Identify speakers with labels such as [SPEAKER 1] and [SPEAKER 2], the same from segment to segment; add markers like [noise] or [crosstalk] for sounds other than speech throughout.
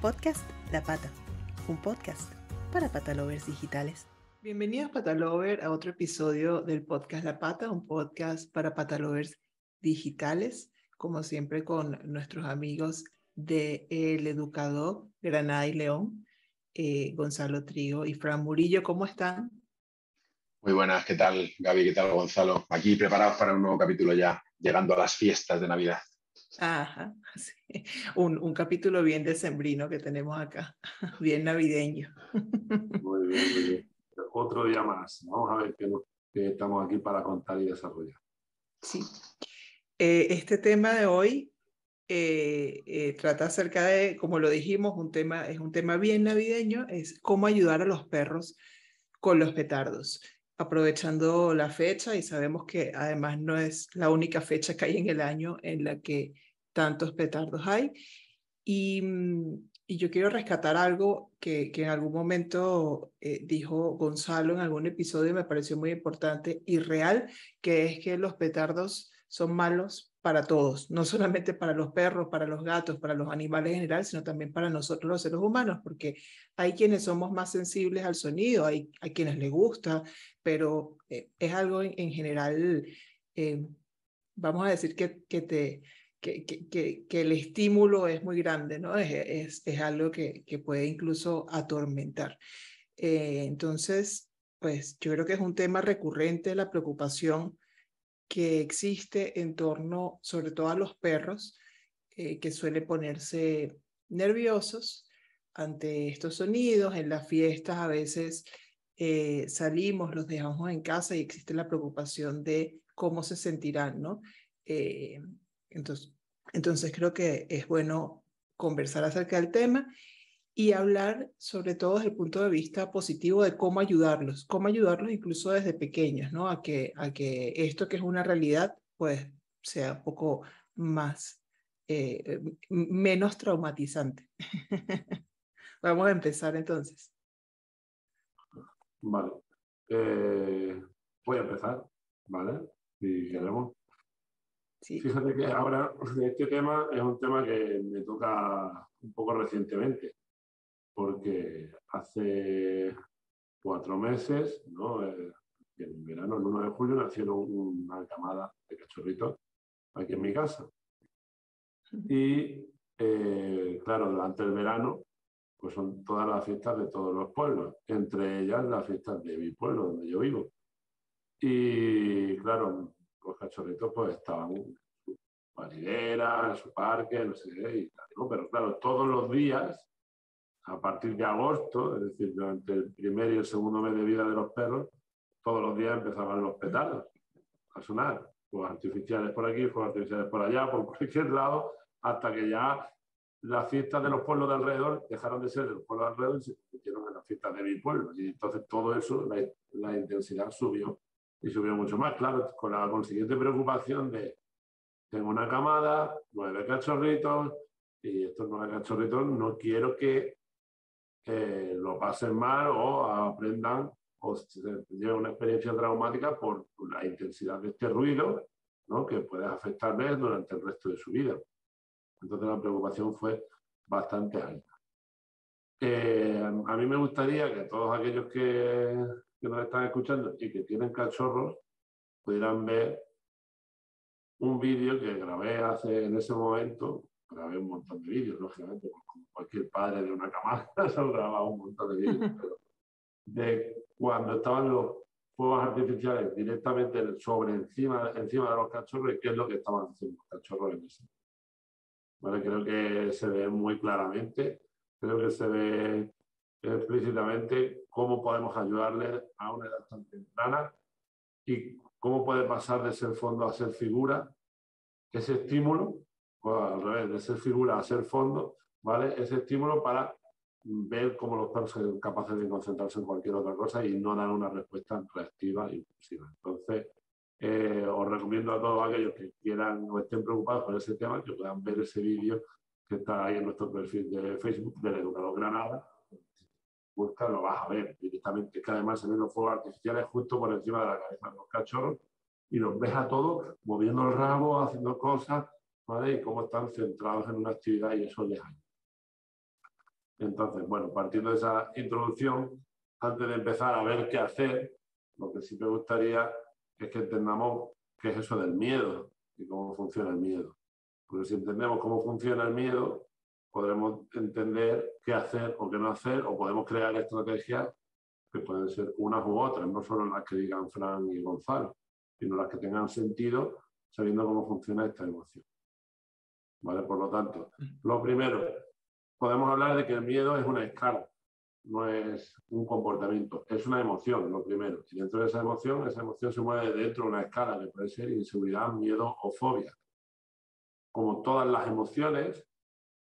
[SPEAKER 1] Podcast La Pata, un podcast para patalovers digitales. Bienvenidos Patalover a otro episodio del podcast La Pata, un podcast para patalovers digitales, como siempre con nuestros amigos de El Educador Granada y León, eh, Gonzalo Trigo y Fran Murillo. ¿Cómo están?
[SPEAKER 2] Muy buenas, ¿qué tal Gaby? ¿Qué tal Gonzalo? Aquí preparados para un nuevo capítulo ya, llegando a las fiestas de Navidad.
[SPEAKER 1] Ajá, [laughs] sí. un, un, capítulo bien decembrino que tenemos acá, [laughs] bien navideño. [laughs]
[SPEAKER 3] Muy bien, muy bien. Otro día más. Vamos a ver qué, qué estamos aquí para contar y desarrollar.
[SPEAKER 1] Sí. Eh, este tema de hoy eh, eh, trata acerca de, como lo dijimos, un tema, es un tema bien navideño, es cómo ayudar a los perros con los petardos aprovechando la fecha y sabemos que además no es la única fecha que hay en el año en la que tantos petardos hay. Y, mm, yo quiero rescatar algo que, que en algún momento eh, dijo Gonzalo en algún episodio, me pareció muy importante y real, que es que los petardos son malos para todos, no solamente para los perros, para los gatos, para los animales en general, sino también para nosotros los seres humanos, porque hay quienes somos más sensibles al sonido, hay, hay quienes les gusta, pero eh, es algo en, en general, eh, vamos a decir que, que te... Que, que, que, el estímulo es muy grande, ¿no? Es, es, es algo que, que puede incluso atormentar. Eh, entonces, pues yo creo que es un tema recurrente la preocupación que existe en torno, sobre todo a los perros, eh, que suelen ponerse nerviosos ante estos sonidos. En las fiestas a veces eh, salimos, los dejamos en casa y existe la preocupación de cómo se sentirán, ¿no? Eh, entonces, entonces creo que es bueno conversar acerca del tema y hablar sobre todo desde el punto de vista positivo de cómo ayudarlos, cómo ayudarlos incluso desde pequeños, ¿no? A que, a que esto que es una realidad, pues sea un poco más, eh, menos traumatizante. [laughs] Vamos a empezar entonces.
[SPEAKER 3] Vale. Eh, voy a empezar, ¿vale? Si queremos. Sí. Fíjate que ahora [laughs] este tema es un tema que me toca un poco recientemente porque hace cuatro meses, ¿no? Eh, en verano, el 1 de julio, nacieron una camada de cachorritos aquí en mi casa. Y, eh, claro, durante el verano, pues son todas las fiestas de todos los pueblos, entre ellas las fiestas de mi pueblo, donde yo vivo. Y, claro, los cachorritos pues estaban en su en su parque, no sé qué, y tal, ¿no? Pero, claro, todos los días a partir de agosto, es decir, durante el primer y el segundo mes de vida de los perros, todos los días empezaban los petardos a sonar, fuegos artificiales por aquí, fuegos artificiales por allá, por [laughs] cualquier lado, hasta que ya las fiestas de los pueblos de alrededor dejaron de ser de los pueblos de alrededor y se convirtieron en las fiestas de mi pueblo. Y entonces todo eso, la, la intensidad subió y subió mucho más, claro, con la consiguiente preocupación de tengo una camada, nueve cachorritos, y estos nueve cachorritos no quiero que lo pasen mal o aprendan o lleven una experiencia traumática por la intensidad de este ruido ¿no? que puede afectarles durante el resto de su vida. Entonces la preocupación fue bastante alta. Eh, a mí me gustaría que todos aquellos que, que nos están escuchando y que tienen cachorros pudieran ver un vídeo que grabé hace en ese momento grabé un montón de vídeos, lógicamente, pues, como cualquier padre de una camada, [laughs] se grababa un montón de vídeos, [laughs] de cuando estaban los fuegos artificiales directamente sobre encima, encima de los cachorros qué es lo que estaban haciendo los cachorros en ese. Vale, creo que se ve muy claramente, creo que se ve explícitamente cómo podemos ayudarles a una edad tan temprana y cómo puede pasar de ser fondo a ser figura, ese estímulo al revés, de ser figura a ser fondo, ¿vale? Ese estímulo para ver cómo los perros son capaces de concentrarse en cualquier otra cosa y no dan una respuesta reactiva e impulsiva. Entonces, eh, os recomiendo a todos aquellos que quieran o estén preocupados por ese tema que puedan ver ese vídeo que está ahí en nuestro perfil de Facebook del Educador Granada. Busca, lo vas a ver directamente, que además se ven los fuegos artificiales justo por encima de la cabeza de los cachorros y los ves a todos moviendo el rabo, haciendo cosas y cómo están centrados en una actividad y eso les ayuda. Entonces, bueno, partiendo de esa introducción, antes de empezar a ver qué hacer, lo que sí me gustaría es que entendamos qué es eso del miedo y cómo funciona el miedo. Porque si entendemos cómo funciona el miedo, podremos entender qué hacer o qué no hacer, o podemos crear estrategias que pueden ser unas u otras, no solo las que digan Fran y Gonzalo, sino las que tengan sentido sabiendo cómo funciona esta emoción. ¿Vale? Por lo tanto, lo primero, podemos hablar de que el miedo es una escala, no es un comportamiento, es una emoción, lo primero. Y dentro de esa emoción, esa emoción se mueve dentro de una escala que puede ser inseguridad, miedo o fobia. Como todas las emociones,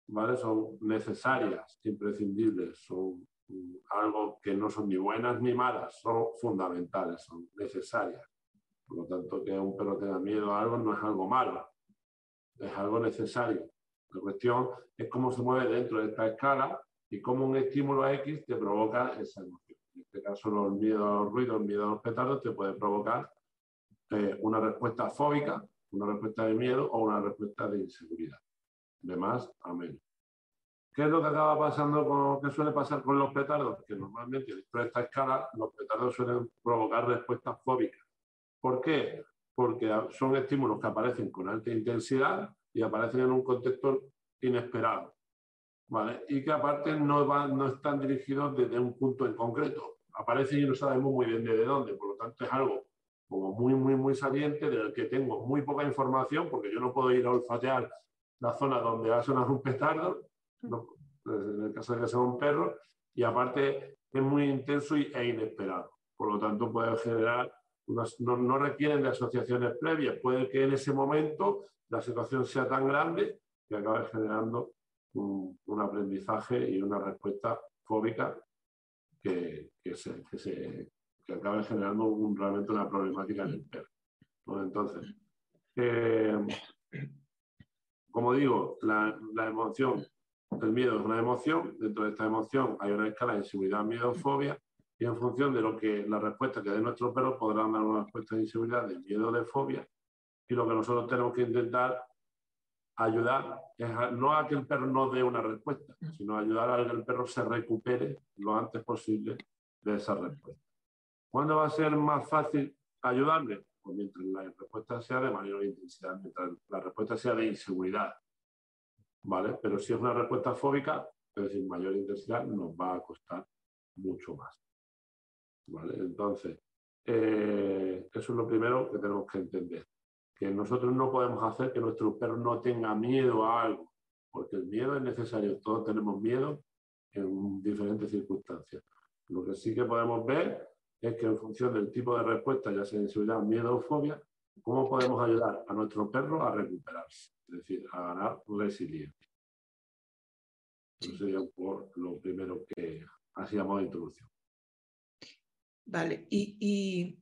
[SPEAKER 3] ¿vale? Son necesarias, imprescindibles, son algo que no son ni buenas ni malas, son fundamentales, son necesarias. Por lo tanto, que un perro tenga miedo a algo no es algo malo, es algo necesario. La cuestión es cómo se mueve dentro de esta escala y cómo un estímulo X te provoca esa emoción. En este caso, el miedo a los ruidos, el miedo a los petardos te puede provocar eh, una respuesta fóbica, una respuesta de miedo o una respuesta de inseguridad, de más a menos. ¿Qué es lo que acaba pasando con, qué suele pasar con los petardos? Que normalmente dentro de esta escala los petardos suelen provocar respuestas fóbicas. ¿Por qué? Porque son estímulos que aparecen con alta intensidad y aparecen en un contexto inesperado. ¿vale? Y que aparte no, no están dirigidos desde un punto en concreto. Aparecen y no sabemos muy bien desde dónde. Por lo tanto, es algo como muy, muy, muy saliente del que tengo muy poca información porque yo no puedo ir a olfatear la zona donde va a sonar un petardo en el caso de que sea un perro, y aparte es muy intenso e inesperado. Por lo tanto, puede generar, no, requieren de asociaciones previas, puede que en ese momento la situación sea tan grande que acabe generando un, aprendizaje y una respuesta fóbica que, que, se, que, acabe generando un, realmente una problemática en el perro. Entonces, eh, como digo, la, emoción el miedo es una emoción, dentro de esta emoción hay una escala de inseguridad, miedo, fobia, y en función de lo que la respuesta que dé nuestro perro podrán dar una respuesta de inseguridad, de miedo, de fobia, y lo que nosotros tenemos que intentar ayudar es no a que el perro no dé una respuesta, sino ayudar a que el perro se recupere lo antes posible de esa respuesta. ¿Cuándo va a ser más fácil ayudarle? Pues mientras la respuesta sea de mayor intensidad, mientras la respuesta sea de inseguridad, ¿vale? Pero si es una respuesta fóbica, es decir, mayor intensidad, nos va a costar mucho más, ¿vale? Entonces, eh, eso es lo primero que tenemos que entender, que nosotros no podemos hacer que nuestro perro no tenga miedo a algo, porque el miedo es necesario, todos tenemos miedo en diferentes circunstancias. Lo que sí que podemos ver es que en función del tipo de respuesta, ya sea inseguridad, miedo o fobia, cómo podemos ayudar a nuestro perro a recuperarse es decir, a ganar resiliencia. Eso sería por lo primero que hacíamos de introducción.
[SPEAKER 1] Vale, y,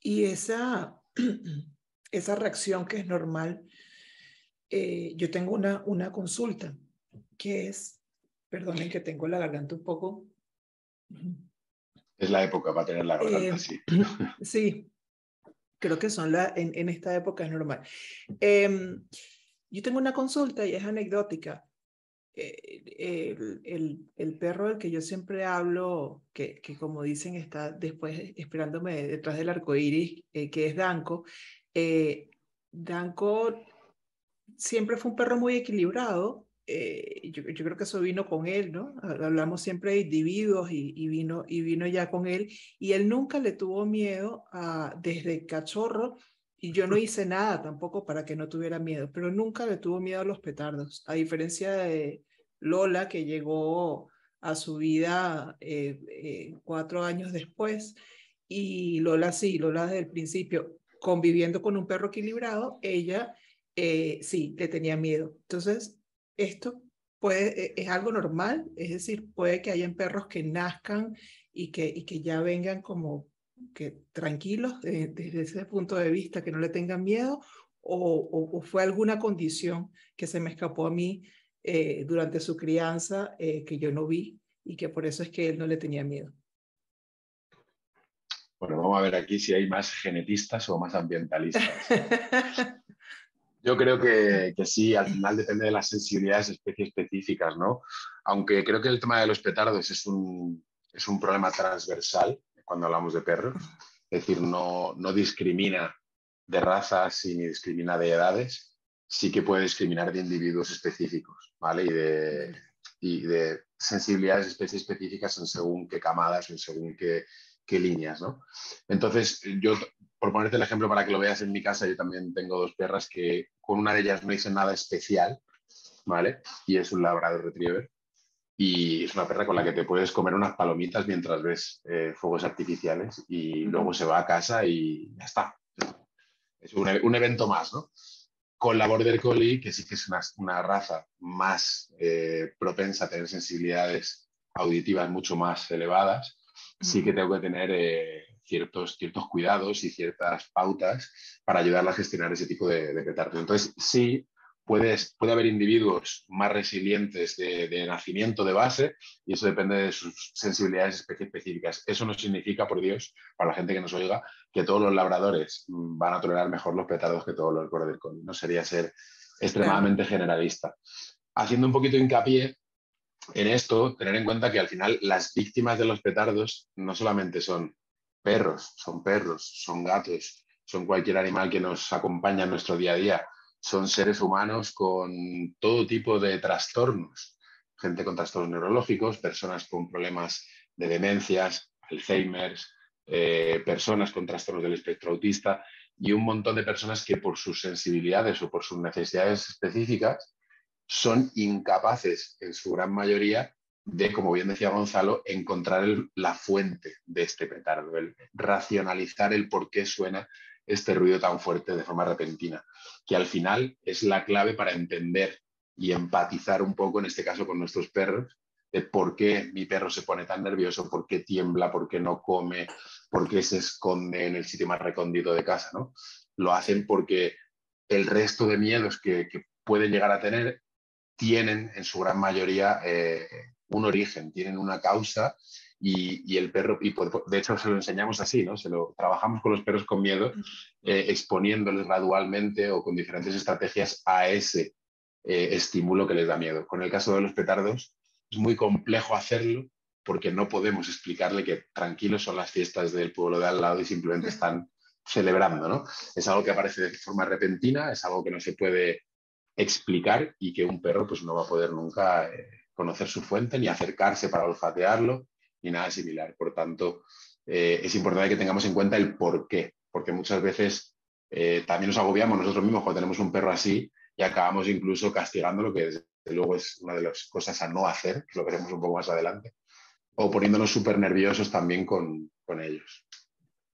[SPEAKER 1] y, esa, [clears throat] esa reacción que es normal, eh, yo tengo una, una consulta que es, perdonen que tengo la garganta un poco.
[SPEAKER 2] Es la época para tener la garganta eh, así. [clears throat]
[SPEAKER 1] Sí, creo que son la, en, en esta época es normal. Em, yo tengo una consulta y es anecdótica. Eh, el, el, perro del que yo siempre hablo, que, como dicen está después esperándome detrás del arco iris, eh, que es Danco. Eh, Danco siempre fue un perro muy equilibrado, yo, creo que eso vino con él, ¿no? Hablamos siempre de individuos y, vino, y vino ya con él, y él nunca le tuvo miedo desde cachorro, y yo no hice nada tampoco para que no tuviera miedo, pero nunca le tuvo miedo a los petardos, a diferencia de Lola, que llegó a su vida eh, eh, cuatro años después, y Lola sí, Lola desde el principio, conviviendo con un perro equilibrado, ella sí, le tenía miedo. Entonces, esto puede, e, es algo normal, es decir, puede que hayan perros que nazcan y que, y que ya vengan como que tranquilos desde ese punto de vista, que no le tengan miedo, o, o, fue alguna condición que se me escapó a mí eh, durante su crianza eh, que yo no vi y que por eso es que él no le tenía miedo.
[SPEAKER 2] Bueno, vamos a ver aquí si hay más genetistas o más ambientalistas. [laughs] Yo creo que, que, sí, al final depende de las sensibilidades especies específicas, ¿no? Aunque creo que el tema de los petardos es un, es un problema transversal cuando hablamos de perros, es decir, no, no discrimina de razas ni discrimina de edades, sí que puede discriminar de individuos específicos, ¿vale? Y de, y de sensibilidades especies específicas en según qué camadas, en según qué, qué líneas, ¿no? Entonces, yo por ponerte el ejemplo para que lo veas en mi casa, yo también tengo dos perras que con una de ellas no hice nada especial, ¿vale? Y es un Labrador Retriever. Y es una perra con la que te puedes comer unas palomitas mientras ves eh, fuegos artificiales y luego se va a casa y ya está. Es un, un evento más, ¿no? Con la Border Collie, que sí que es una, una raza más eh, propensa a tener sensibilidades auditivas mucho más elevadas, sí que tengo que tener eh, ciertos, ciertos cuidados y ciertas pautas para ayudarla a gestionar ese tipo de, de Entonces, sí, puedes, puede haber individuos más resilientes de, nacimiento de base y eso depende de sus sensibilidades específicas. Eso no significa, por Dios, para la gente que nos oiga, que todos los labradores van a tolerar mejor los petardos que todos los border collie. No sería ser extremadamente generalista. Haciendo un poquito hincapié en esto, tener en cuenta que al final las víctimas de los petardos no solamente son perros, son perros, son gatos, son cualquier animal que nos acompaña en nuestro día a día. Son seres humanos con todo tipo de trastornos, gente con trastornos neurológicos, personas con problemas de demencias, Alzheimer, eh, personas con trastornos del espectro autista y un montón de personas que por sus sensibilidades o por sus necesidades específicas son incapaces, en su gran mayoría, de, como bien decía Gonzalo, encontrar la fuente de este petardo, el racionalizar el por qué suena este ruido tan fuerte de forma repentina, que al final es la clave para entender y empatizar un poco, en este caso con nuestros perros, de por qué mi perro se pone tan nervioso, por qué tiembla, por qué no come, por qué se esconde en el sitio más recóndito de casa. ¿no? Lo hacen porque el resto de miedos que, pueden llegar a tener tienen en su gran mayoría eh, un origen, tienen una causa y, el perro, y de hecho se lo enseñamos así, ¿no? Se lo trabajamos con los perros con miedo, eh, exponiéndoles gradualmente o con diferentes estrategias a ese eh, estímulo que les da miedo. Con el caso de los petardos, es muy complejo hacerlo porque no podemos explicarle que tranquilos son las fiestas del pueblo de al lado y simplemente están celebrando, ¿no? Es algo que aparece de forma repentina, es algo que no se puede explicar y que un perro pues no va a poder nunca eh, conocer su fuente, ni acercarse para olfatearlo, ni nada similar. Por tanto, eh, es importante que tengamos en cuenta el por qué, porque muchas veces eh, también nos agobiamos nosotros mismos cuando tenemos un perro así y acabamos incluso castigándolo, que desde luego es una de las cosas a no hacer, que lo veremos un poco más adelante, o poniéndonos súper nerviosos también con, con ellos.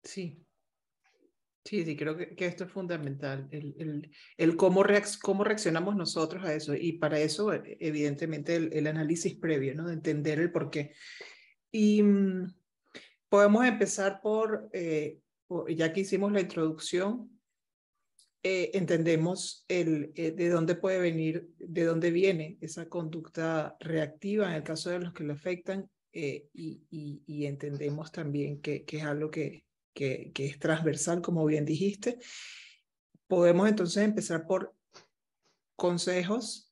[SPEAKER 1] Sí, Sí, sí, creo que, que, esto es fundamental, el, el, el cómo, cómo reaccionamos nosotros a eso. Y para eso, evidentemente, el, el análisis previo, ¿no? De entender el por qué. Y mm, podemos empezar por, eh, ya que hicimos la introducción, eh, entendemos el, eh, de dónde puede venir, de dónde viene esa conducta reactiva en el caso de los que le afectan y, y, y, entendemos también que, que es algo que, que, es transversal, como bien dijiste. Podemos entonces empezar por consejos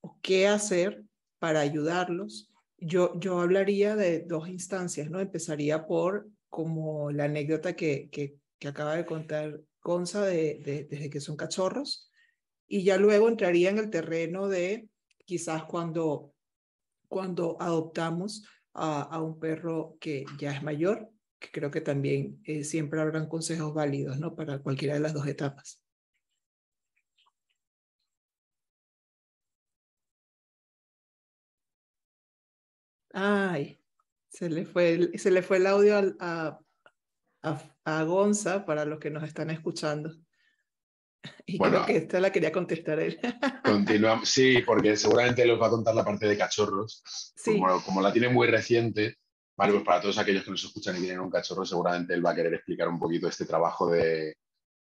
[SPEAKER 1] o qué hacer para ayudarlos. Yo, yo hablaría de dos instancias, ¿no? Empezaría por como la anécdota que, que, acaba de contar Gonza de, desde que son cachorros, y ya luego entraría en el terreno de quizás cuando, cuando adoptamos a, a un perro que ya es mayor, que creo que también eh, siempre habrán consejos válidos ¿no? para cualquiera de las dos etapas. Ay, se le fue el, se le fue el audio a, a, a, Gonza para los que nos están escuchando. [laughs] Y creo que esta la quería contestar él. [laughs]
[SPEAKER 2] Continuamos, sí, porque seguramente les va a contar la parte de cachorros. Sí. Como, como la tiene muy reciente, Vale, pues para todos aquellos que nos escuchan y tienen un cachorro, seguramente él va a querer explicar un poquito este trabajo de,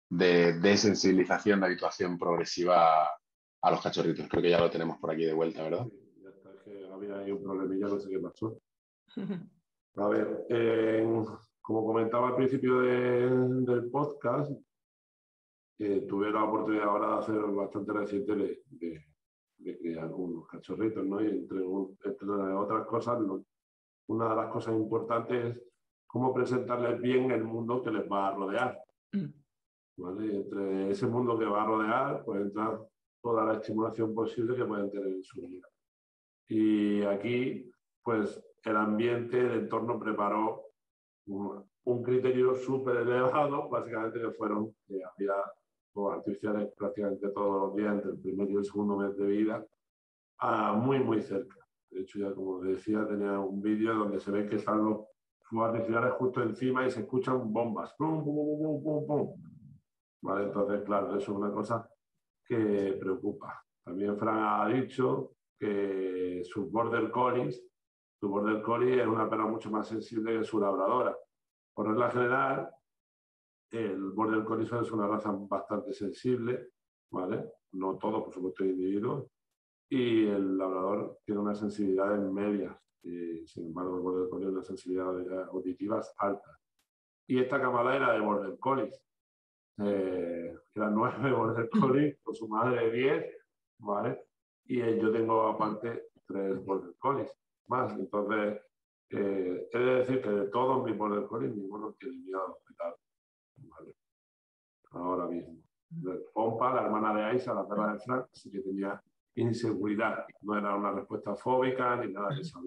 [SPEAKER 2] de, sensibilización, de habituación progresiva a los cachorritos. Creo que ya lo tenemos por aquí de vuelta, ¿verdad?
[SPEAKER 3] Sí, ya está, es ahí un problemilla, no sé qué pasó. [laughs] A ver, como comentaba al principio del podcast, tuve la oportunidad ahora de hacer bastante reciente de, de, crear unos cachorritos, ¿no? Y entre, otras cosas, una de las cosas importantes es cómo presentarles bien el mundo que les va a rodear. Mm. ¿Vale? Y entre ese mundo que va a rodear, puede entrar toda la estimulación posible que pueden tener en su vida. Y aquí, pues, el ambiente, el entorno preparó un, criterio súper elevado, básicamente que fueron, que había artificiales prácticamente todos los días, entre el primer y el segundo mes de vida, a muy, muy cerca. De hecho, ya como decía, tenía un vídeo donde se ve que están los artificiales justo encima y se escuchan bombas. ¡Pum, pum, pum, pum, ¿Vale? Entonces, claro, eso es una cosa que preocupa. También Fran ha dicho que su border collies, su border collie es una perra mucho más sensible que su labradora. Por regla general, el border collie es una raza bastante sensible, ¿vale? No todo, por supuesto, individuos. Y el labrador tiene una sensibilidad en medias. Y, sin embargo, el border collie tiene una sensibilidad auditiva alta. Y esta camada era de border collies. Eh, eran nueve [laughs] border collies, con su madre diez, ¿vale? Y yo tengo aparte tres border collies más. Entonces, eh, he de decir que de todos mis border collies, ninguno tiene miedo al hospital. Ahora mismo. Pompa, la hermana de Aisa, la perra de Frank, sí que tenía inseguridad. No era una respuesta fóbica ni nada de eso.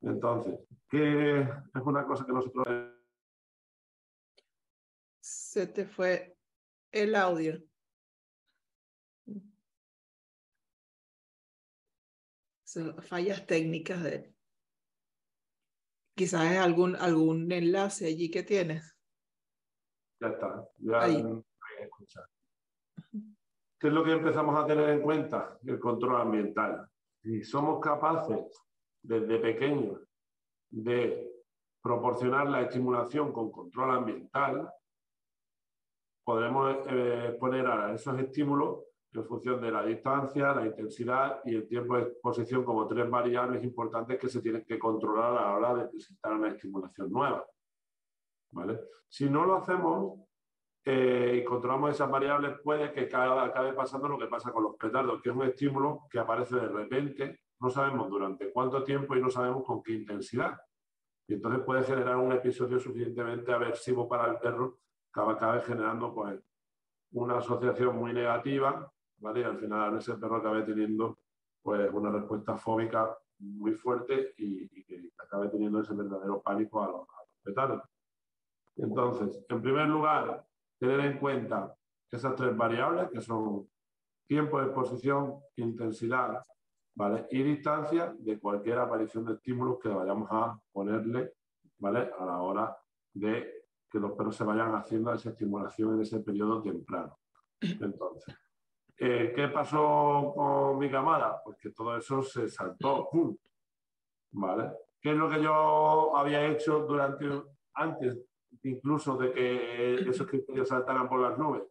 [SPEAKER 3] Entonces, ¿qué es una cosa que nosotros...
[SPEAKER 1] Se te fue el audio. fallas técnicas de Quizás es algún, algún enlace allí que tienes.
[SPEAKER 3] Ya está, ya Ahí. ¿Qué es lo que empezamos a tener en cuenta? El control ambiental. Si somos capaces desde pequeños de proporcionar la estimulación con control ambiental, podremos eh, poner a esos estímulos en función de la distancia, la intensidad y el tiempo de exposición como tres variables importantes que se tienen que controlar a la hora de presentar una estimulación nueva. ¿Vale? Si no lo hacemos eh, y controlamos esas variables, puede que acabe pasando lo que pasa con los petardos, que es un estímulo que aparece de repente, no sabemos durante cuánto tiempo y no sabemos con qué intensidad. Y entonces puede generar un episodio suficientemente aversivo para el perro que acabe generando pues, una asociación muy negativa ¿vale? Y al final ese perro acabe teniendo pues, una respuesta fóbica muy fuerte y, que acabe teniendo ese verdadero pánico a los, a Entonces, en primer lugar, tener en cuenta esas tres variables que son tiempo de exposición, intensidad ¿vale? y distancia de cualquier aparición de estímulos que vayamos a ponerle ¿vale? a la hora de que los perros se vayan haciendo esa estimulación en ese periodo temprano. [clears throat] Entonces, eh, ¿Qué pasó con mi camada? Pues que todo eso se saltó. ¿Vale? ¿Qué es lo que yo había hecho durante, antes incluso de que esos criterios saltaran por las nubes?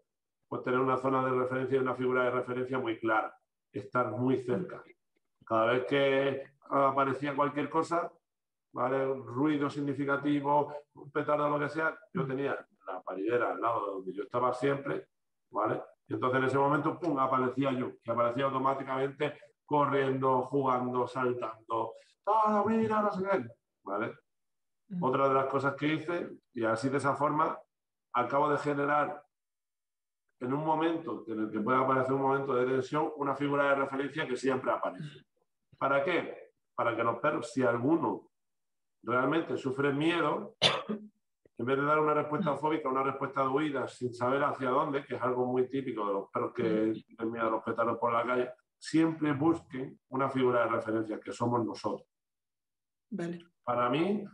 [SPEAKER 3] Pues tener una zona de referencia y una figura de referencia muy clara, estar muy cerca. Cada vez que aparecía cualquier cosa, ¿vale? ruido significativo, un petardo, lo que sea, yo tenía la paridera al lado donde yo estaba siempre, ¿vale? Y entonces en ese momento, ¡pum!, aparecía yo, que aparecía automáticamente corriendo, jugando, saltando. ¡Ah, mira, no sé qué! ¿Vale? Otra de las cosas que hice, y así de esa forma, acabo de generar en un momento en el que puede aparecer un momento de tensión, una figura de referencia que siempre aparece. ¿Para qué? Para que los perros, si alguno realmente sufre miedo, en vez de dar una respuesta fóbica, una respuesta de huida sin saber hacia dónde, que es algo muy típico de los perros que tienen miedo a los pétalos por la calle, siempre busquen una figura de referencia, que somos nosotros. Para mí,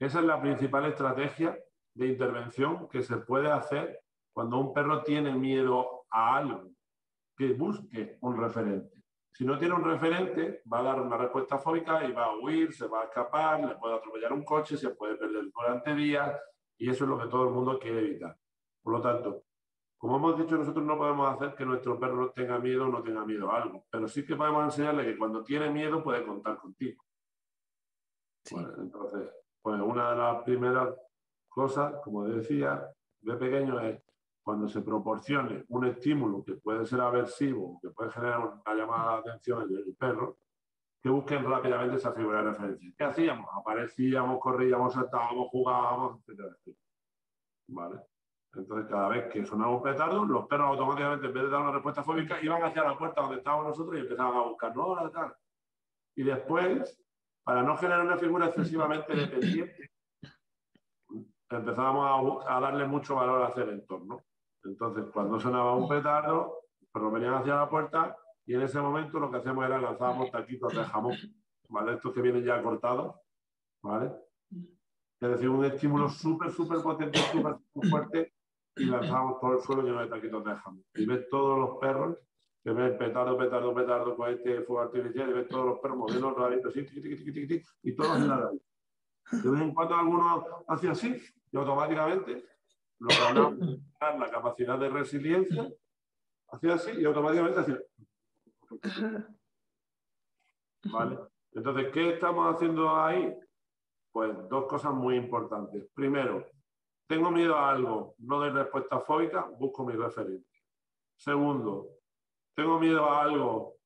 [SPEAKER 3] esa es la principal estrategia de intervención que se puede hacer cuando un perro tiene miedo a algo, que busque un referente. Si no tiene un referente, va a dar una respuesta fóbica y va a huir, se va a escapar, le puede atropellar un coche, se puede perder durante días, y eso es lo que todo el mundo quiere evitar. Por lo tanto, como hemos dicho, nosotros no podemos hacer que nuestro perro tenga miedo o no tenga miedo a algo, pero sí que podemos enseñarle que cuando tiene miedo puede contar contigo. entonces, pues una de las primeras cosas, como decía, de pequeño es cuando se proporcione un estímulo que puede ser aversivo, que puede generar una llamada de atención en el perro, que busquen rápidamente esa figura de referencia. ¿Qué hacíamos? Aparecíamos, corríamos, saltábamos, jugábamos, etcétera, ¿Vale? Entonces, cada vez que sonaba un los perros automáticamente, en vez de dar una respuesta fóbica, iban hacia la puerta donde estábamos nosotros y empezaban a buscar, no, tal. Y después, para no generar una figura excesivamente dependiente, empezábamos a, darle mucho valor hacia el entorno. Entonces, cuando sonaba un petardo, pero venían hacia la puerta y en ese momento lo que hacíamos era lanzábamos taquitos de jamón, ¿vale? Estos que vienen ya cortados, ¿vale? Es decir, un estímulo súper, súper potente, súper fuerte y lanzábamos todo el suelo lleno de taquitos de jamón. Y ves todos los perros que ven petardo, petardo, petardo con este fuego artificial y ves todos los perros moviendo raditos así, y todos en la De vez en cuando algunos hacía así y automáticamente la capacidad de resiliencia, hacía así y automáticamente hacía. ¿Vale? Entonces, ¿qué estamos haciendo ahí? Pues dos cosas muy importantes. Primero, tengo miedo a algo, no doy respuesta fóbica, busco mi referente. Segundo, tengo miedo a algo,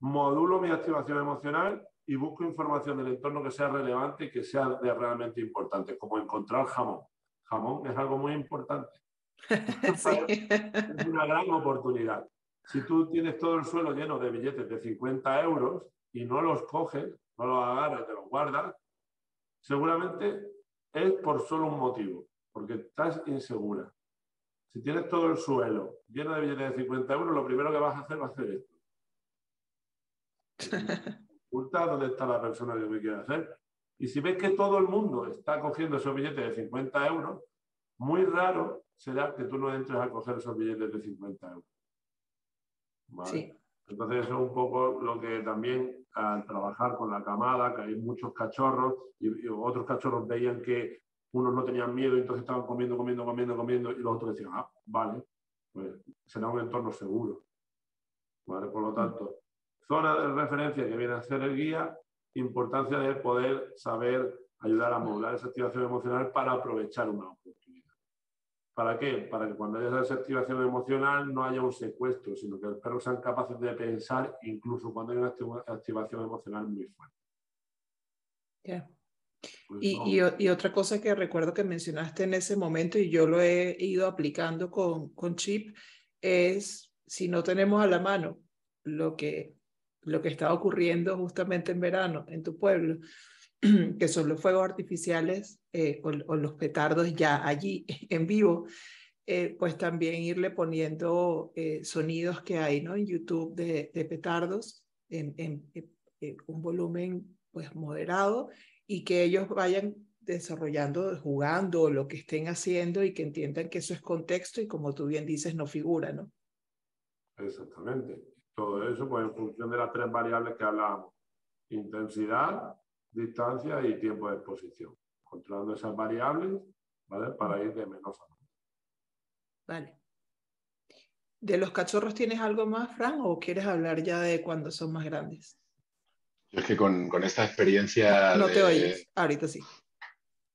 [SPEAKER 3] modulo mi activación emocional y busco información del entorno que sea relevante y que sea realmente importante, como encontrar jamón. Jamón es algo muy importante. [laughs] [laughs] Es una gran oportunidad. Si tú tienes todo el suelo lleno de billetes de 50 euros y no los coges, no los agarras te los guardas, seguramente es por solo un motivo, porque estás insegura. Si tienes todo el suelo lleno de billetes de 50 euros, lo primero que vas a hacer va a ser esto. [laughs] Dónde está la persona que me quiere hacer. Y si ves que todo el mundo está cogiendo esos billetes de 50 euros, muy raro será que tú no entres a coger esos billetes de 50 euros. Entonces eso es un poco lo que también al trabajar con la camada, que hay muchos cachorros y, otros cachorros veían que unos no tenían miedo y entonces estaban comiendo, comiendo, comiendo, comiendo y los otros decían, ah, vale, pues será un entorno seguro. ¿Vale? Por lo tanto, zona de referencia que viene a ser el guía, importancia de poder saber ayudar a modular esa activación emocional para aprovechar una oportunidad. ¿Para qué? Para que cuando haya esa activación emocional no haya un secuestro, sino que los perros sean capaces de pensar incluso cuando hay una activación emocional muy fuerte.
[SPEAKER 1] Pues y, y, otra cosa que recuerdo que mencionaste en ese momento y yo lo he ido aplicando con, con Chip es si no tenemos a la mano lo que, lo que está ocurriendo justamente en verano en tu pueblo, [clears throat] que son los fuegos artificiales eh, o, los petardos ya allí [laughs] en vivo, eh, pues también irle poniendo eh, sonidos que hay ¿no? en YouTube de, petardos en, en, un volumen pues moderado y que ellos vayan desarrollando, jugando lo que estén haciendo y que entiendan que eso es contexto y como tú bien dices, no figura, ¿no?
[SPEAKER 3] Exactamente. Todo eso pues en función de las tres variables que hablábamos. Intensidad, distancia y tiempo de exposición. Controlando esas variables, ¿vale? Para ir de menos a más.
[SPEAKER 1] Vale. ¿De los cachorros tienes algo más, Fran, o quieres hablar ya de cuando son más grandes?
[SPEAKER 2] Yo es que con, con esta experiencia...
[SPEAKER 1] No te oyes, ahorita sí.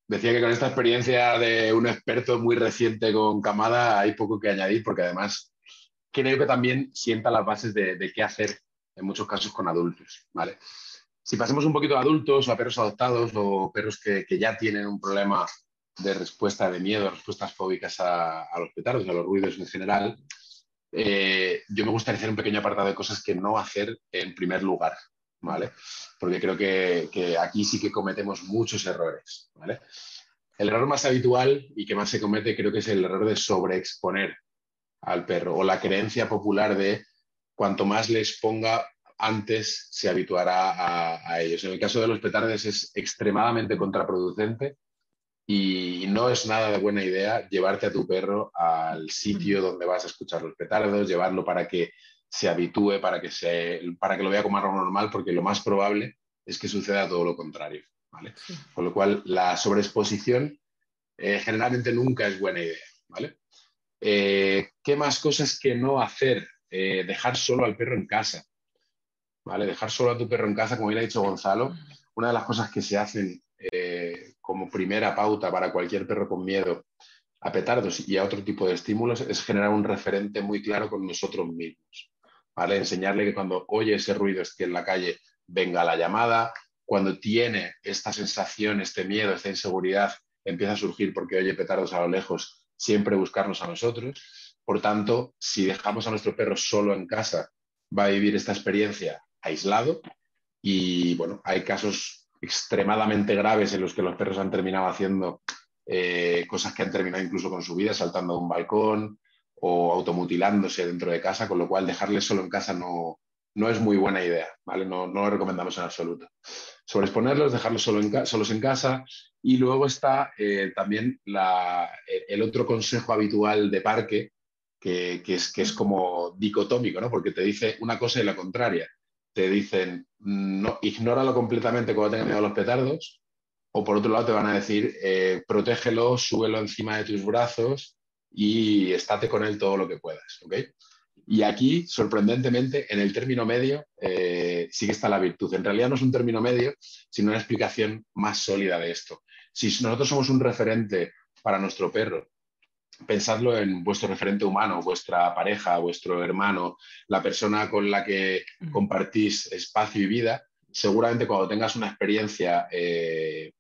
[SPEAKER 2] Decía que con esta experiencia de un experto muy reciente con camada hay poco que añadir, porque además creo que también sienta las bases de, qué hacer en muchos casos con adultos, ¿vale? Si pasemos un poquito a adultos o a perros adoptados o perros que, ya tienen un problema de respuesta de miedo, respuestas fóbicas a, los petardos, a los ruidos en general, eh, yo me gustaría hacer un pequeño apartado de cosas que no hacer en primer lugar, ¿vale? Porque creo que, aquí sí que cometemos muchos errores. El error más habitual y que más se comete creo que es el error de sobreexponer al perro o la creencia popular de cuanto más les ponga antes se habituará a, ellos. En el caso de los petardes es extremadamente contraproducente y no es nada de buena idea llevarte a tu perro al sitio donde vas a escuchar los petardos, llevarlo para que se habitúe, para que, se, para que lo vea como algo normal, porque lo más probable es que suceda todo lo contrario. ¿vale? Con lo cual, la sobreexposición eh, generalmente nunca es buena idea. ¿vale? Eh, ¿Qué más cosas que no hacer? Eh, dejar solo al perro en casa. ¿vale? Dejar solo a tu perro en casa, como ya ha dicho Gonzalo, una de las cosas que se hacen eh, como primera pauta para cualquier perro con miedo a petardos y a otro tipo de estímulos es generar un referente muy claro con nosotros mismos. ¿vale? Enseñarle que cuando oye ese ruido es que en la calle venga la llamada, cuando tiene esta sensación, este miedo, esta inseguridad, empieza a surgir porque oye petardos a lo lejos, siempre buscarnos a nosotros. Por tanto, si dejamos a nuestro perro solo en casa, va a vivir esta experiencia aislado y bueno, hay casos extremadamente graves en los que los perros han terminado haciendo eh, cosas que han terminado incluso con su vida, saltando de un balcón o automutilándose dentro de casa, con lo cual dejarles solo en casa no, no es muy buena idea, ¿vale? No, no lo recomendamos en absoluto. Sobreexponerlos, dejarlos solo en solos en casa y luego está eh, también el otro consejo habitual de parque, que, es, que es como dicotómico, ¿no? Porque te dice una cosa y la contraria. Te dicen, no, ignóralo completamente cuando tengas miedo a los petardos, o por otro lado te van a decir, eh, protégelo, súbelo encima de tus brazos y estate con él todo lo que puedas. Y aquí, sorprendentemente, en el término medio eh, sí que está la virtud. En realidad no es un término medio, sino una explicación más sólida de esto. Si nosotros somos un referente para nuestro perro, pensadlo en vuestro referente humano, vuestra pareja, vuestro hermano, la persona con la que compartís espacio y vida, seguramente cuando tengas una experiencia eh,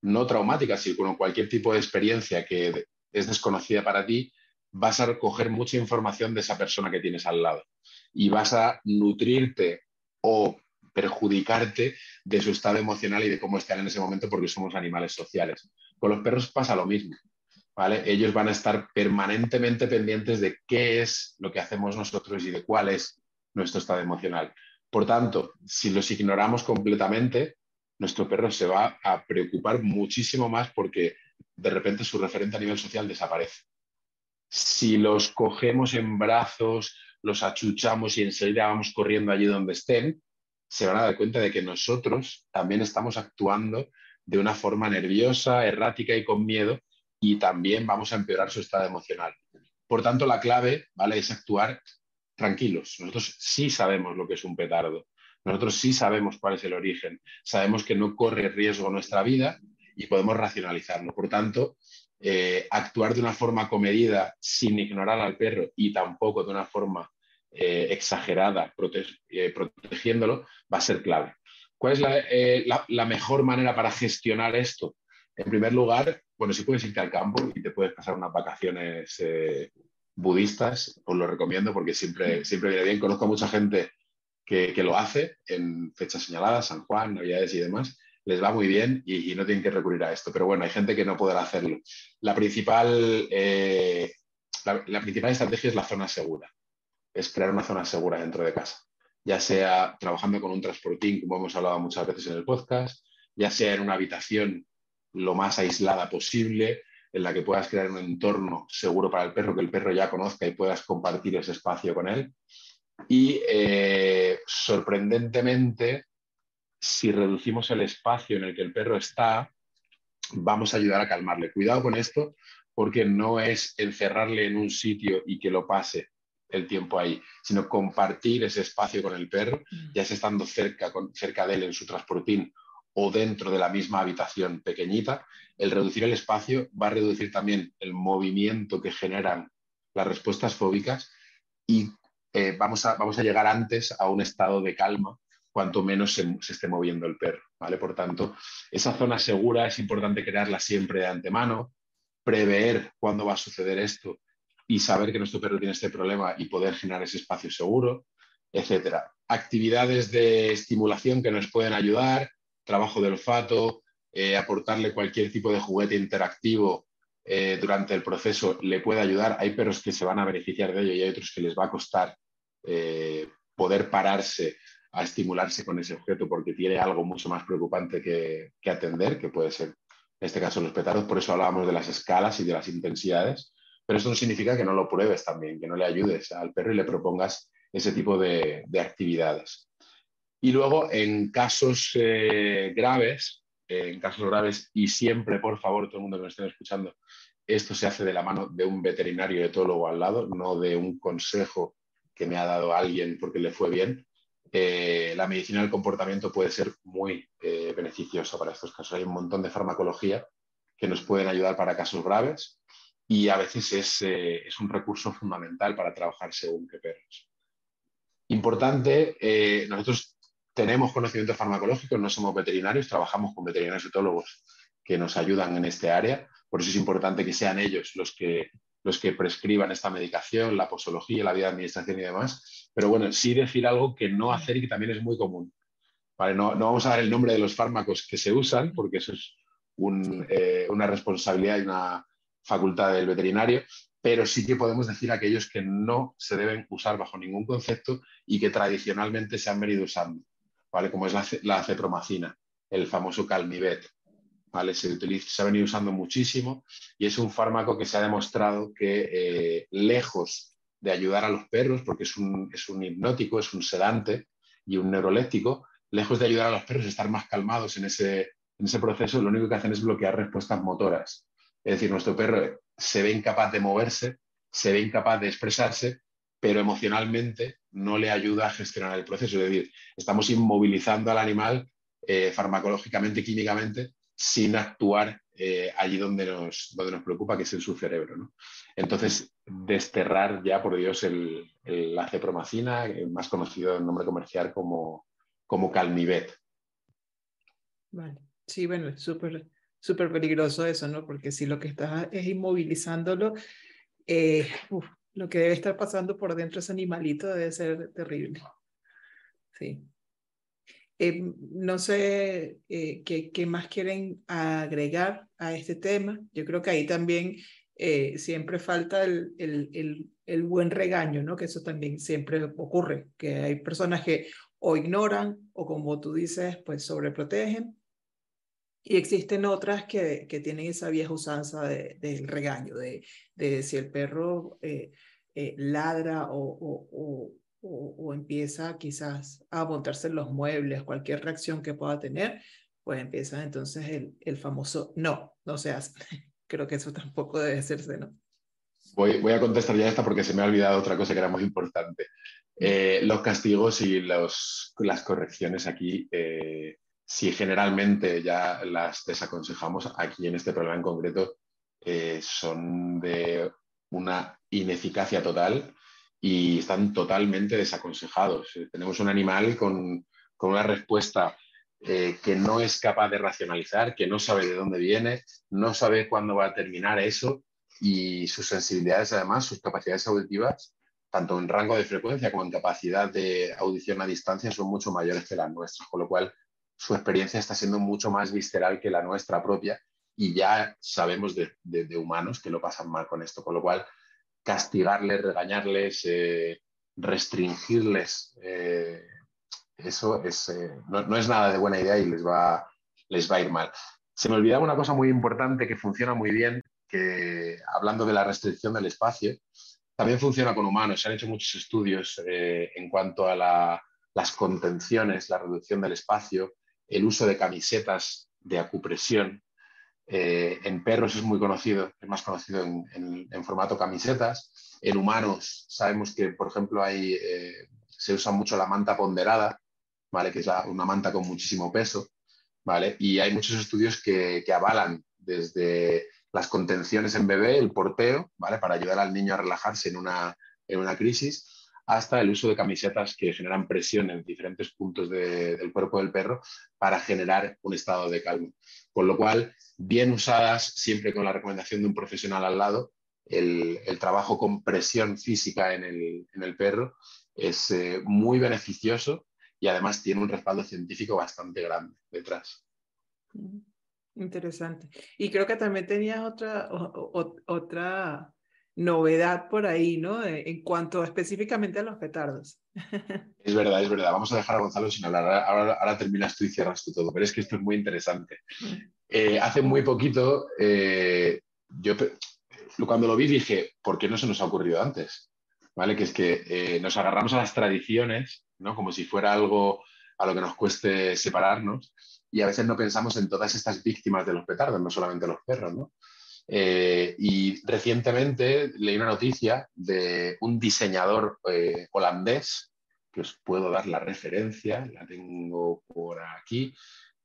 [SPEAKER 2] no traumática, sino cualquier tipo de experiencia que es desconocida para ti, vas a recoger mucha información de esa persona que tienes al lado y vas a nutrirte o perjudicarte de su estado emocional y de cómo están en ese momento porque somos animales sociales. Con los perros pasa lo mismo. ¿vale? Ellos van a estar permanentemente pendientes de qué es lo que hacemos nosotros y de cuál es nuestro estado emocional. Por tanto, si los ignoramos completamente, nuestro perro se va a preocupar muchísimo más porque de repente su referente a nivel social desaparece. Si los cogemos en brazos, los achuchamos y enseguida vamos corriendo allí donde estén, se van a dar cuenta de que nosotros también estamos actuando de una forma nerviosa, errática y con miedo y también vamos a empeorar su estado emocional. Por tanto, la clave ¿vale? es actuar tranquilos. Nosotros sí sabemos lo que es un petardo. Nosotros sí sabemos cuál es el origen. Sabemos que no corre riesgo nuestra vida y podemos racionalizarlo. Por tanto, eh, actuar de una forma comedida sin ignorar al perro y tampoco de una forma eh, exagerada, eh, protegiéndolo, va a ser clave. ¿Cuál es la, mejor manera para gestionar esto? En primer lugar, bueno, si puedes irte al campo y te puedes pasar unas vacaciones budistas, os lo recomiendo porque siempre, siempre viene bien. Conozco a mucha gente que, que, lo hace en fechas señaladas, San Juan, Navidades y demás, les va muy bien y, no tienen que recurrir a esto. Pero bueno, hay gente que no podrá hacerlo. La principal, eh, la, principal estrategia es la zona segura, es crear una zona segura dentro de casa, ya sea trabajando con un transportín, como hemos hablado muchas veces en el podcast, ya sea en una habitación lo más aislada posible, en la que puedas crear un entorno seguro para el perro, que el perro ya conozca y puedas compartir ese espacio con él. Y eh, sorprendentemente, si reducimos el espacio en el que el perro está, vamos a ayudar a calmarle. Cuidado con esto, porque no es encerrarle en un sitio y que lo pase el tiempo ahí, sino compartir ese espacio con el perro, mm. ya sea estando cerca, cerca de él en su transportín o dentro de la misma habitación pequeñita. El reducir el espacio va a reducir también el movimiento que generan las respuestas fóbicas y eh, vamos, a, vamos a llegar antes a un estado de calma cuanto menos se, esté moviendo el perro. ¿vale? Por tanto, esa zona segura es importante crearla siempre de antemano, prever cuándo va a suceder esto y saber que nuestro perro tiene este problema y poder generar ese espacio seguro, etc. Actividades de estimulación que nos pueden ayudar, trabajo de olfato, eh, aportarle cualquier tipo de juguete interactivo eh, durante el proceso le puede ayudar. Hay perros que se van a beneficiar de ello y hay otros que les va a costar eh, poder pararse a estimularse con ese objeto porque tiene algo mucho más preocupante que, atender, que puede ser, en este caso, los petardos. Por eso hablábamos de las escalas y de las intensidades. Pero esto no significa que no lo pruebes también, que no le ayudes al perro y le propongas ese tipo de, actividades. Y luego, en casos eh, graves, eh, en casos graves, y siempre, por favor, todo el mundo que me esté escuchando, esto se hace de la mano de un veterinario etólogo al lado, no de un consejo que me ha dado alguien porque le fue bien, eh, la medicina del comportamiento puede ser muy eh, beneficiosa para estos casos. Hay un montón de farmacología que nos pueden ayudar para casos graves y a veces es, eh, un recurso fundamental para trabajar según qué perros. Importante, nosotros tenemos conocimiento farmacológico, no somos veterinarios, trabajamos con veterinarios etólogos que nos ayudan en este área, por eso es importante que sean ellos los que los que prescriban esta medicación, la posología, la vía de administración y demás. Pero bueno, sí decir algo que no hacer y que también es muy común. ¿Vale? No, vamos a dar el nombre de los fármacos que se usan, porque eso es eh, una responsabilidad y una facultad del veterinario, pero sí que podemos decir aquellos que no se deben usar bajo ningún concepto y que tradicionalmente se han venido usando, ¿vale? como es la, la cepromacina, el famoso calmivet, se, utiliza, ha venido usando muchísimo y es un fármaco que se ha demostrado que eh, lejos de ayudar a los perros, porque es un, es un hipnótico, es un sedante y un neuroléptico, lejos de ayudar a los perros a estar más calmados en ese, en ese proceso, lo único que hacen es bloquear respuestas motoras. Es decir, nuestro perro se ve incapaz de moverse, se ve incapaz de expresarse, pero emocionalmente no le ayuda a gestionar el proceso. Es decir, estamos inmovilizando al animal eh, farmacológicamente, químicamente, sin actuar eh, allí donde nos, donde nos preocupa, que es en su cerebro. Entonces, desterrar ya, por Dios, el, la cepromacina, más conocido en nombre comercial como, como Calmivet.
[SPEAKER 1] Vale, sí, bueno, es súper peligroso eso, ¿no? Porque si lo que estás es inmovilizándolo, eh, lo que debe estar pasando por dentro ese animalito debe ser terrible. Sí. Eh, no sé eh, qué, más quieren agregar a este tema. Yo creo que ahí también eh, siempre falta el, el, el, buen regaño, ¿no? Que eso también siempre ocurre, que hay personas que o ignoran o como tú dices, pues sobreprotegen. Y existen otras que, que tienen esa vieja usanza del regaño, de, de, si el perro ladra o, o o, empieza quizás a montarse en los muebles, cualquier reacción que pueda tener, pues empieza entonces el, el famoso no, no se hace. [laughs] Creo que eso tampoco debe hacerse, ¿no?
[SPEAKER 2] Voy, voy, a contestar ya esta porque se me ha olvidado otra cosa que era muy importante. Eh, los castigos y los, las correcciones aquí, eh, si generalmente ya las desaconsejamos, aquí en este problema en concreto, eh, son de una ineficacia total y están totalmente desaconsejados. Eh, tenemos un animal con, una respuesta eh, que no es capaz de racionalizar, que no sabe de dónde viene, no sabe cuándo va a terminar eso y sus sensibilidades, además, sus capacidades auditivas, tanto en rango de frecuencia como en capacidad de audición a distancia, son mucho mayores que las nuestras, con lo cual su experiencia está siendo mucho más visceral que la nuestra propia y ya sabemos de, de humanos que lo pasan mal con esto, con lo cual castigarles, regañarles, eh, restringirles. Eh, eso es, eh, no, es nada de buena idea y les va, les va a ir mal. Se me olvidaba una cosa muy importante que funciona muy bien, que hablando de la restricción del espacio, también funciona con humanos. Se han hecho muchos estudios en cuanto a las contenciones, la reducción del espacio, el uso de camisetas de acupresión, eh, en perros es muy conocido, es más conocido en, formato camisetas. En humanos sabemos que, por ejemplo, eh, se usa mucho la manta ponderada, ¿vale? que es una manta con muchísimo peso. ¿vale? Y hay muchos estudios que, avalan desde las contenciones en bebé, el porteo, ¿vale? para ayudar al niño a relajarse en una, en una crisis, hasta el uso de camisetas que generan presión en diferentes puntos del cuerpo del perro para generar un estado de calma. Con lo cual, bien usadas, siempre con la recomendación de un profesional al lado, el, trabajo con presión física en el, perro es eh, muy beneficioso y además tiene un respaldo científico bastante grande detrás.
[SPEAKER 1] Interesante. Y creo que también tenías otra, otra novedad por ahí, ¿no? Eh, en cuanto específicamente a los petardos. [laughs]
[SPEAKER 2] Es verdad, es verdad. Vamos a dejar a Gonzalo sin hablar. Ahora, ahora terminas tú y cierras tú todo, pero es que esto es muy interesante. Eh, hace muy poquito, eh, yo cuando lo vi dije, ¿por qué no se nos ha ocurrido antes? ¿Vale? Que es que nos agarramos a las tradiciones, ¿no? Como si fuera algo a lo que nos cueste separarnos, y a veces no pensamos en todas estas víctimas de los petardos, no solamente los perros, ¿no? Y recientemente leí una noticia de un diseñador holandés, que os puedo dar la referencia, la tengo por aquí,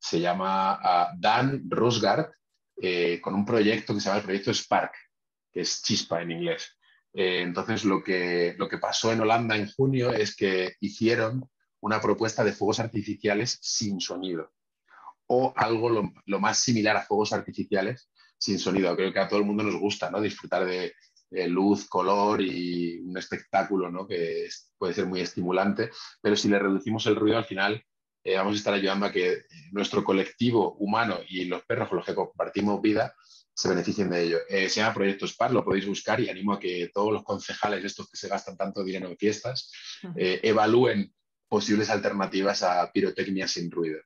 [SPEAKER 2] se llama ah, Dan Rosgard, eh, con un proyecto que se llama el proyecto Spark, que es chispa en inglés. Eh, entonces, lo que, lo que pasó en Holanda en junio es que hicieron una propuesta de fuegos artificiales sin sonido o algo lo, más similar a fuegos artificiales sin sonido. Creo que a todo el mundo nos gusta ¿no? disfrutar de, luz, color y un espectáculo ¿no? que puede ser muy estimulante, pero si le reducimos el ruido al final eh, vamos a estar ayudando a que nuestro colectivo humano y los perros con los que compartimos vida se beneficien de ello. Eh, se llama Proyecto SPAR, lo podéis buscar y animo a que todos los concejales, estos que se gastan tanto dinero en fiestas, eh, evalúen posibles alternativas a pirotecnia sin ruido.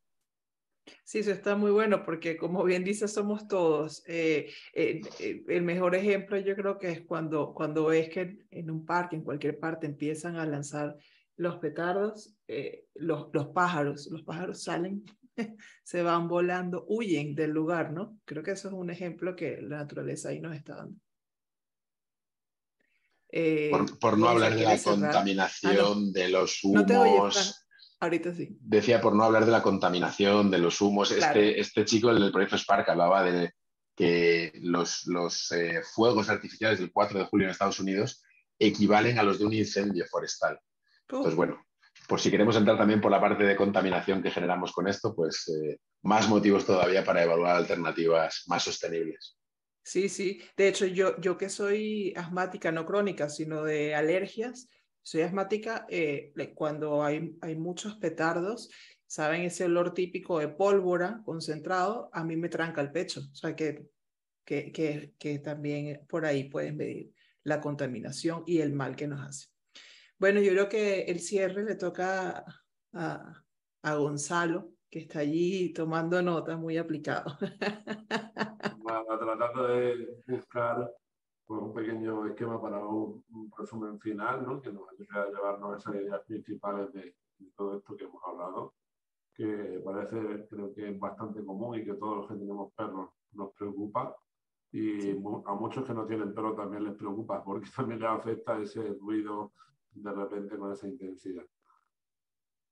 [SPEAKER 1] Sí, eso está muy bueno porque como bien dice, somos todos. Eh, eh, eh, el mejor ejemplo yo creo que es cuando, cuando ves que en un parque, en cualquier parte, empiezan a lanzar los petardos, los, los pájaros, los pájaros salen, [laughs] se van volando, huyen del lugar, ¿no? Creo que eso es un ejemplo que la naturaleza ahí nos está dando.
[SPEAKER 2] por, no hablar de la ah, contaminación, de los humos.
[SPEAKER 1] Ahorita sí.
[SPEAKER 2] Decía por no hablar de la contaminación, de los humos. Este, este chico, el del proyecto Spark, hablaba de que los, los eh, fuegos artificiales del 4 de julio en Estados Unidos equivalen a los de un incendio forestal. Pues bueno, por si queremos entrar también por la parte de contaminación que generamos con esto, pues eh, más motivos todavía para evaluar alternativas más sostenibles.
[SPEAKER 1] Sí, sí. De hecho, yo, yo que soy asmática, no crónica, sino de alergias, soy asmática, eh, cuando hay, hay muchos petardos, ¿saben? Ese olor típico de pólvora concentrado, a mí me tranca el pecho. O sea que, que, que, que también por ahí pueden medir la contaminación y el mal que nos hace. Bueno, yo creo que el cierre le toca a, a Gonzalo, que está allí tomando nota, muy aplicado. [laughs]
[SPEAKER 3] tratando de buscar pues, un pequeño esquema para un, resumen final, ¿no? que nos ayude a llevarnos esas ideas principales de, todo esto que hemos hablado, que parece, creo que es bastante común y que todos los que tenemos perros nos preocupa. Y a muchos que no tienen perros también les preocupa, porque [laughs] también les afecta ese ruido de repente con esa intensidad.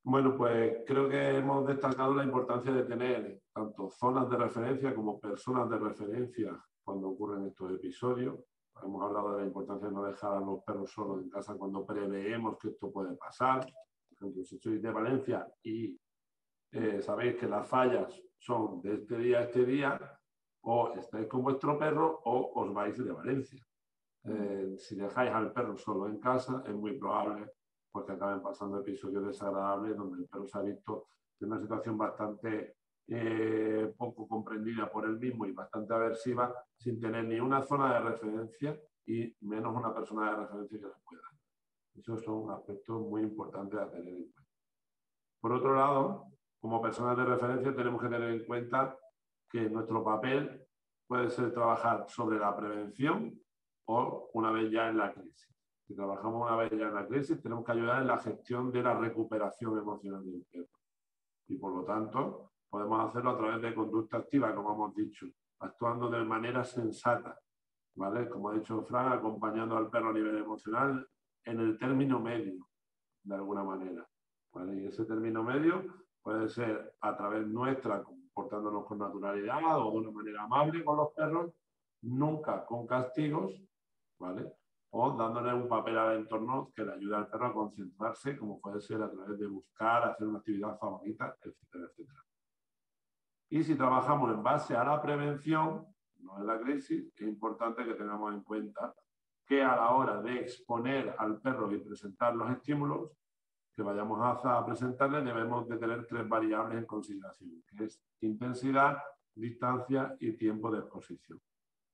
[SPEAKER 3] Bueno, pues creo que hemos destacado la importancia de tener tanto zonas de referencia como personas de referencia cuando ocurren estos episodios. Hemos hablado de la importancia de no dejar a los perros solos en casa cuando preveemos que esto puede pasar. Por ejemplo, si sois de Valencia y eh, sabéis que las fallas son de este día a este día, o estáis con vuestro perro o os vais de Valencia. Eh, si dejáis al perro solo en casa, es muy probable pues, que acaben pasando episodios desagradables donde el perro se ha visto en una situación bastante eh, poco comprendida por él mismo y bastante aversiva, sin tener ni una zona de referencia y menos una persona de referencia que le pueda. Esos son aspectos muy importantes a tener en cuenta. Por otro lado, como personas de referencia tenemos que tener en cuenta que nuestro papel puede ser trabajar sobre la prevención o una vez ya en la crisis. Si trabajamos una vez ya en la crisis, tenemos que ayudar en la gestión de la recuperación emocional del perro. Y por lo tanto, podemos hacerlo a través de conducta activa, como hemos dicho, actuando de manera sensata, ¿vale? Como ha dicho Fran, acompañando al perro a nivel emocional en el término medio, de alguna manera. ¿vale? Y ese término medio puede ser a través nuestra, comportándonos con naturalidad o de una manera amable con los perros, nunca con castigos, ¿vale? O dándole un papel al entorno que le ayude al perro a concentrarse, como puede ser a través de buscar, hacer una actividad favorita, etcétera, etcétera. Y si trabajamos en base a la prevención, no en la crisis, es importante que tengamos en cuenta que a la hora de exponer al perro y presentar los estímulos que vayamos a presentarle, debemos de tener tres variables en consideración, que es intensidad, distancia y tiempo de exposición.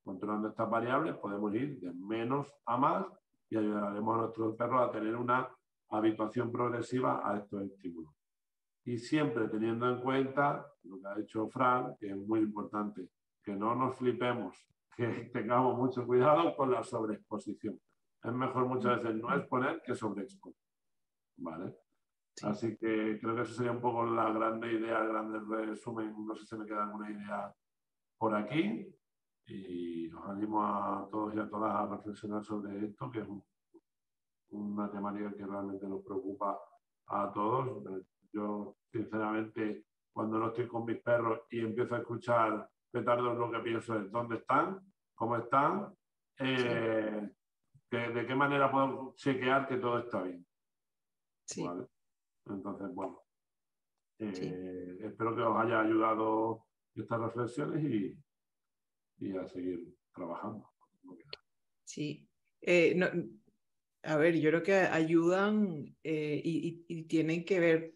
[SPEAKER 3] Controlando estas variables podemos ir de menos a más y ayudaremos a nuestros perros a tener una habituación progresiva a estos estímulos y siempre teniendo en cuenta lo que ha dicho Fran, que es muy importante, que no nos flipemos, [laughs] que tengamos mucho cuidado con la sobreexposición. Es mejor muchas veces no exponer que sobreexponer. ¿Vale? Así que creo que eso sería un poco la grande idea, el grande resumen. No sé si me queda alguna idea por aquí. Y os animo a todos y a todas a reflexionar sobre esto, que es una temática que realmente nos preocupa a todos. Yo, sinceramente, cuando no estoy con mis perros y empiezo a escuchar petardos, lo que pienso es dónde están, cómo están, eh, de, qué manera puedo chequear que todo está bien. Sí. Entonces, bueno, eh, espero que os haya ayudado estas reflexiones y, y a seguir trabajando.
[SPEAKER 1] Sí. Eh, a ver, yo creo que ayudan y, y, y, tienen que ver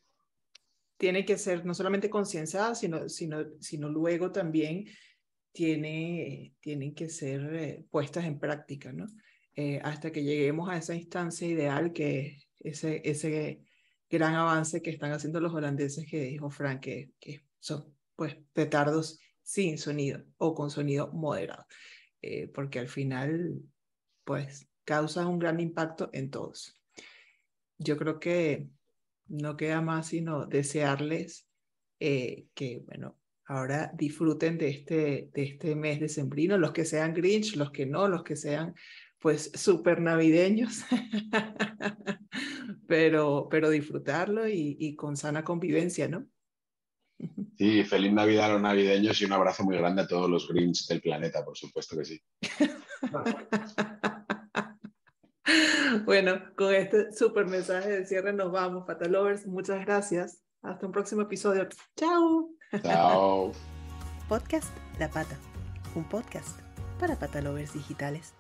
[SPEAKER 1] tiene que ser no solamente concienciada, sino, sino, sino luego también tiene, tienen que ser eh, puestas en práctica, ¿no? Eh, hasta que lleguemos a esa instancia ideal que ese, ese gran avance que están haciendo los holandeses que dijo Frank, que, que son pues petardos sin sonido o con sonido moderado, eh, porque al final pues causa un gran impacto en todos. Yo creo que no queda más sino desearles eh, que, bueno, ahora disfruten de este, de este mes de sembrino, los que sean Grinch, los que no, los que sean pues súper navideños, [laughs] pero, pero disfrutarlo y, y, con sana convivencia, ¿no?
[SPEAKER 2] Sí, feliz Navidad a los navideños y un abrazo muy grande a todos los Grinch del planeta, por supuesto que sí. [laughs] [laughs]
[SPEAKER 1] Bueno, con este super mensaje de cierre nos vamos, Patalovers. Muchas gracias. Hasta un próximo episodio. Chao.
[SPEAKER 2] Chao.
[SPEAKER 4] Podcast La Pata, un podcast para Patalovers digitales.